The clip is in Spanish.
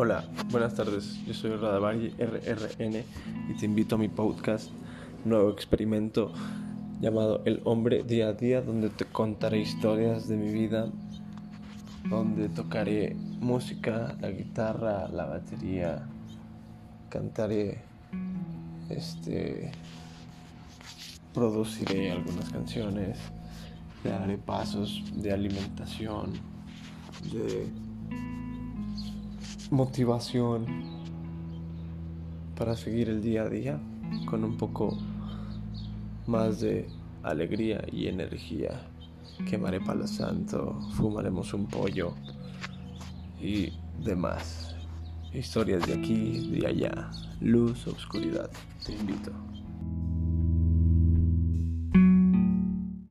Hola, buenas tardes. Yo soy Radavari RRN y te invito a mi podcast, nuevo experimento llamado El Hombre Día a Día, donde te contaré historias de mi vida, donde tocaré música, la guitarra, la batería, cantaré, este, produciré algunas canciones, te daré pasos de alimentación, de motivación para seguir el día a día con un poco más de alegría y energía. Quemaré palo santo, fumaremos un pollo y demás. Historias de aquí, de allá, luz, oscuridad. Te invito.